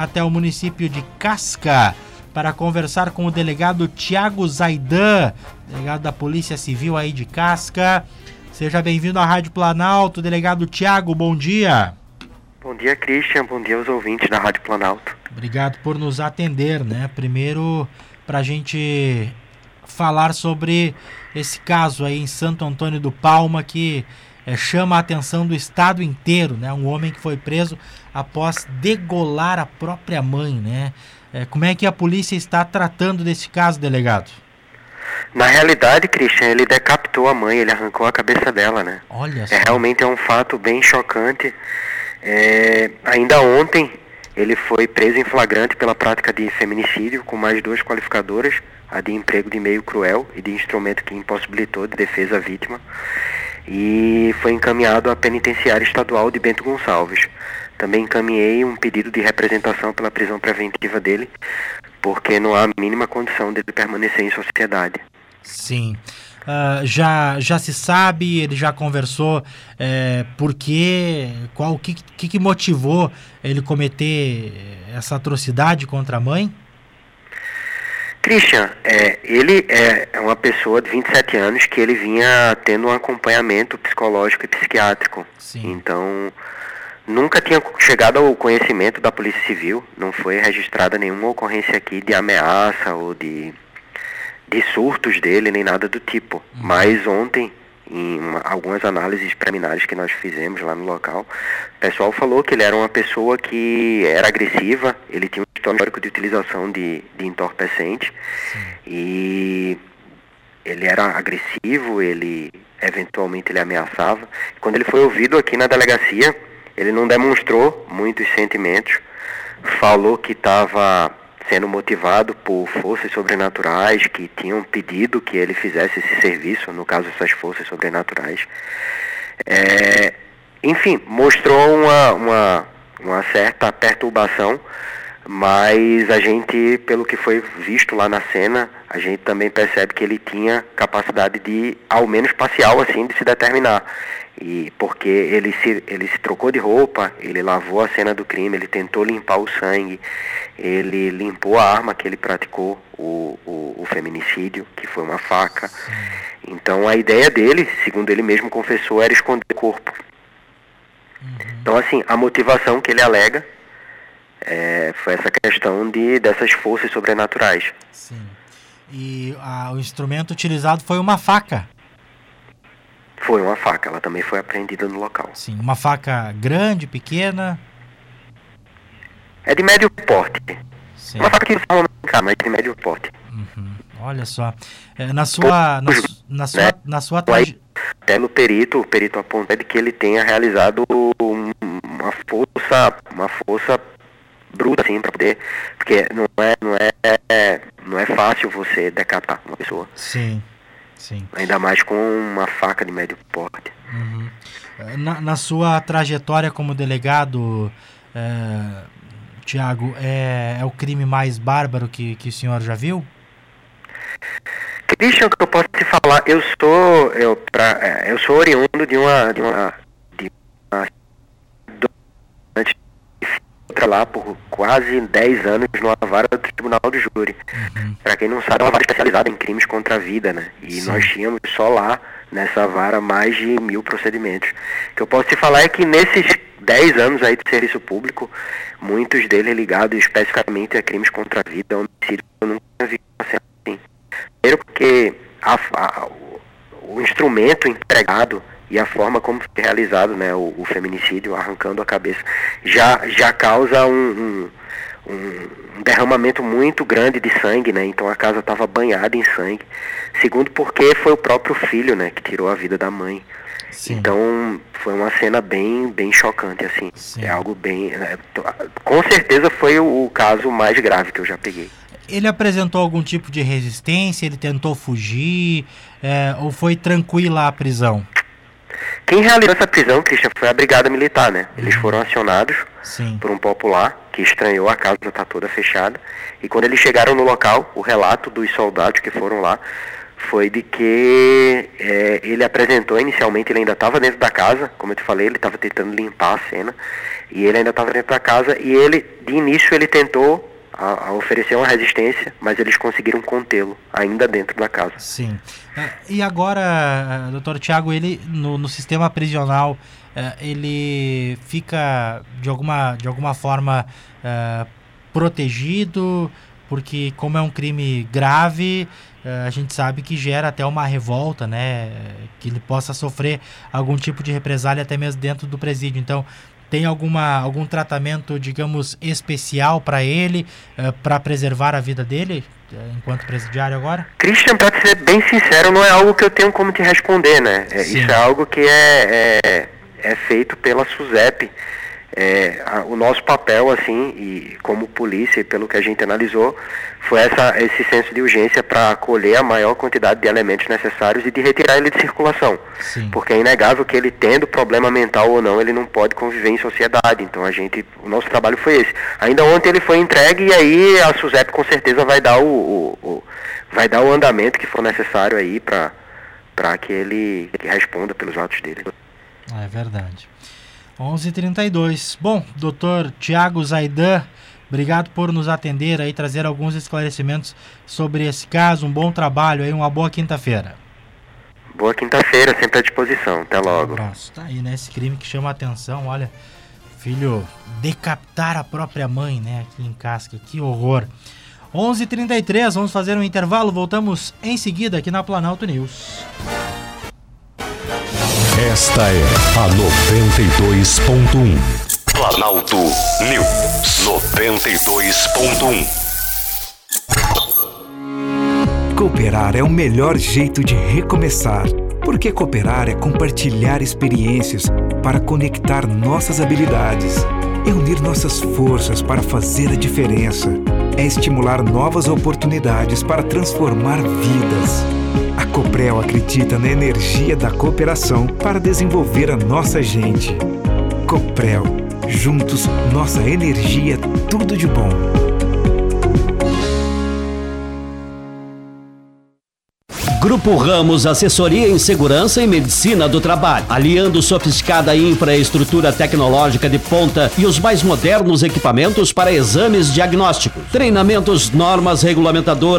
até o município de Casca para conversar com o delegado Tiago Zaidan, delegado da Polícia Civil aí de Casca. Seja bem-vindo à Rádio Planalto, delegado Tiago, bom dia. Bom dia, Christian, bom dia aos ouvintes da Rádio Planalto. Obrigado por nos atender, né? Primeiro, para a gente falar sobre esse caso aí em Santo Antônio do Palma que é, chama a atenção do estado inteiro, né? Um homem que foi preso após degolar a própria mãe, né? É, como é que a polícia está tratando desse caso, delegado? Na realidade, Christian, ele decapitou a mãe, ele arrancou a cabeça dela, né? Olha só. É, realmente é um fato bem chocante. É, ainda ontem, ele foi preso em flagrante pela prática de feminicídio com mais duas qualificadoras, a de emprego de meio cruel e de instrumento que impossibilitou de defesa à vítima e foi encaminhado à penitenciária estadual de Bento Gonçalves. Também encaminhei um pedido de representação pela prisão preventiva dele, porque não há a mínima condição dele permanecer em sociedade. Sim. Uh, já, já se sabe, ele já conversou é, por quê, qual, que, que, que motivou ele cometer essa atrocidade contra a mãe? Christian, é, ele é uma pessoa de 27 anos que ele vinha tendo um acompanhamento psicológico e psiquiátrico. Sim. Então, nunca tinha chegado ao conhecimento da Polícia Civil, não foi registrada nenhuma ocorrência aqui de ameaça ou de, de surtos dele, nem nada do tipo. Uhum. Mas ontem, em uma, algumas análises preliminares que nós fizemos lá no local, o pessoal falou que ele era uma pessoa que era agressiva, ele tinha histórico de utilização de, de entorpecente Sim. e ele era agressivo, ele eventualmente ele ameaçava. Quando ele foi ouvido aqui na delegacia, ele não demonstrou muitos sentimentos, falou que estava sendo motivado por forças sobrenaturais que tinham pedido que ele fizesse esse serviço, no caso essas forças sobrenaturais. É, enfim, mostrou uma, uma, uma certa perturbação, mas a gente, pelo que foi visto lá na cena, a gente também percebe que ele tinha capacidade de, ao menos parcial assim, de se determinar. E porque ele se, ele se trocou de roupa, ele lavou a cena do crime, ele tentou limpar o sangue, ele limpou a arma que ele praticou, o, o, o feminicídio, que foi uma faca. Então a ideia dele, segundo ele mesmo confessou, era esconder o corpo. Uhum. Então assim, a motivação que ele alega é, foi essa questão de, dessas forças sobrenaturais. Sim. E a, o instrumento utilizado foi uma faca. Foi uma faca, ela também foi apreendida no local. Sim, uma faca grande, pequena? É de médio porte. Sim. Uma faca que fala cá, mas de médio porte. Uhum. Olha só. É, na sua. Na, na sua, né? na sua traje... Até no perito, o perito aponta de que ele tenha realizado uma força, uma força bruta assim para poder, porque não é, não é, não é fácil você decapitar uma pessoa. Sim. Sim. Ainda mais com uma faca de médio porte. Uhum. Na, na, sua trajetória como delegado, é, Tiago, é, é, o crime mais bárbaro que, que o senhor já viu? Christian, que eu posso te falar, eu sou eu, pra, é, eu sou oriundo de uma de uma lá por quase 10 anos numa vara do Tribunal do Júri. Uhum. Para quem não sabe, é uma vara especializada em crimes contra a vida, né? E Sim. nós tínhamos só lá, nessa vara, mais de mil procedimentos. O que eu posso te falar é que nesses 10 anos aí de serviço público, muitos deles ligados especificamente a crimes contra a vida, homicídio, eu nunca vi assim. Primeiro porque a, a, o instrumento empregado e a forma como foi realizado né, o, o feminicídio, arrancando a cabeça, já, já causa um, um, um derramamento muito grande de sangue, né? Então a casa estava banhada em sangue. Segundo, porque foi o próprio filho, né, que tirou a vida da mãe. Sim. Então foi uma cena bem, bem chocante, assim. Sim. É algo bem. Né, com certeza foi o, o caso mais grave que eu já peguei. Ele apresentou algum tipo de resistência? Ele tentou fugir? É, ou foi tranquila a prisão? Quem realizou essa prisão, Christian, foi a Brigada Militar, né? Eles uhum. foram acionados Sim. por um popular que estranhou a casa estar tá toda fechada. E quando eles chegaram no local, o relato dos soldados que foram lá foi de que é, ele apresentou inicialmente, ele ainda estava dentro da casa, como eu te falei, ele estava tentando limpar a cena, e ele ainda estava dentro da casa, e ele, de início, ele tentou a, a oferecer uma resistência, mas eles conseguiram contê-lo ainda dentro da casa. Sim. É, e agora, doutor Tiago, ele no, no sistema prisional, é, ele fica de alguma, de alguma forma é, protegido, porque como é um crime grave, eh, a gente sabe que gera até uma revolta, né? Que ele possa sofrer algum tipo de represália até mesmo dentro do presídio. Então, tem alguma, algum tratamento, digamos, especial para ele, uh, para preservar a vida dele, uh, enquanto presidiário agora? Christian, para ser bem sincero, não é algo que eu tenho como te responder, né? É, isso é algo que é, é, é feito pela SUSEP é, a, o nosso papel, assim, e como polícia, pelo que a gente analisou, foi essa, esse senso de urgência para acolher a maior quantidade de elementos necessários e de retirar ele de circulação. Sim. Porque é inegável que ele tendo problema mental ou não, ele não pode conviver em sociedade. Então a gente, o nosso trabalho foi esse. Ainda ontem ele foi entregue e aí a SUSEP com certeza vai dar o, o, o vai dar o andamento que for necessário aí para para que ele que responda pelos atos dele. É verdade. 11:32. Bom, doutor Tiago Zaidan, obrigado por nos atender aí, trazer alguns esclarecimentos sobre esse caso. Um bom trabalho aí, uma boa quinta-feira. Boa quinta-feira, sempre à disposição. Até logo. Um abraço. Tá aí, né? Esse crime que chama a atenção, olha, filho decapitar a própria mãe, né? Aqui em Casca, que horror. 11:33, vamos fazer um intervalo, voltamos em seguida aqui na Planalto News. Esta é a 92.1. Planalto News 92.1. Cooperar é o melhor jeito de recomeçar. Porque cooperar é compartilhar experiências para conectar nossas habilidades. É unir nossas forças para fazer a diferença. É estimular novas oportunidades para transformar vidas. Coprel acredita na energia da cooperação para desenvolver a nossa gente. Coprel, juntos, nossa energia é tudo de bom. Grupo Ramos Assessoria em Segurança e Medicina do Trabalho, aliando sofisticada infraestrutura tecnológica de ponta e os mais modernos equipamentos para exames diagnósticos, treinamentos, normas regulamentadoras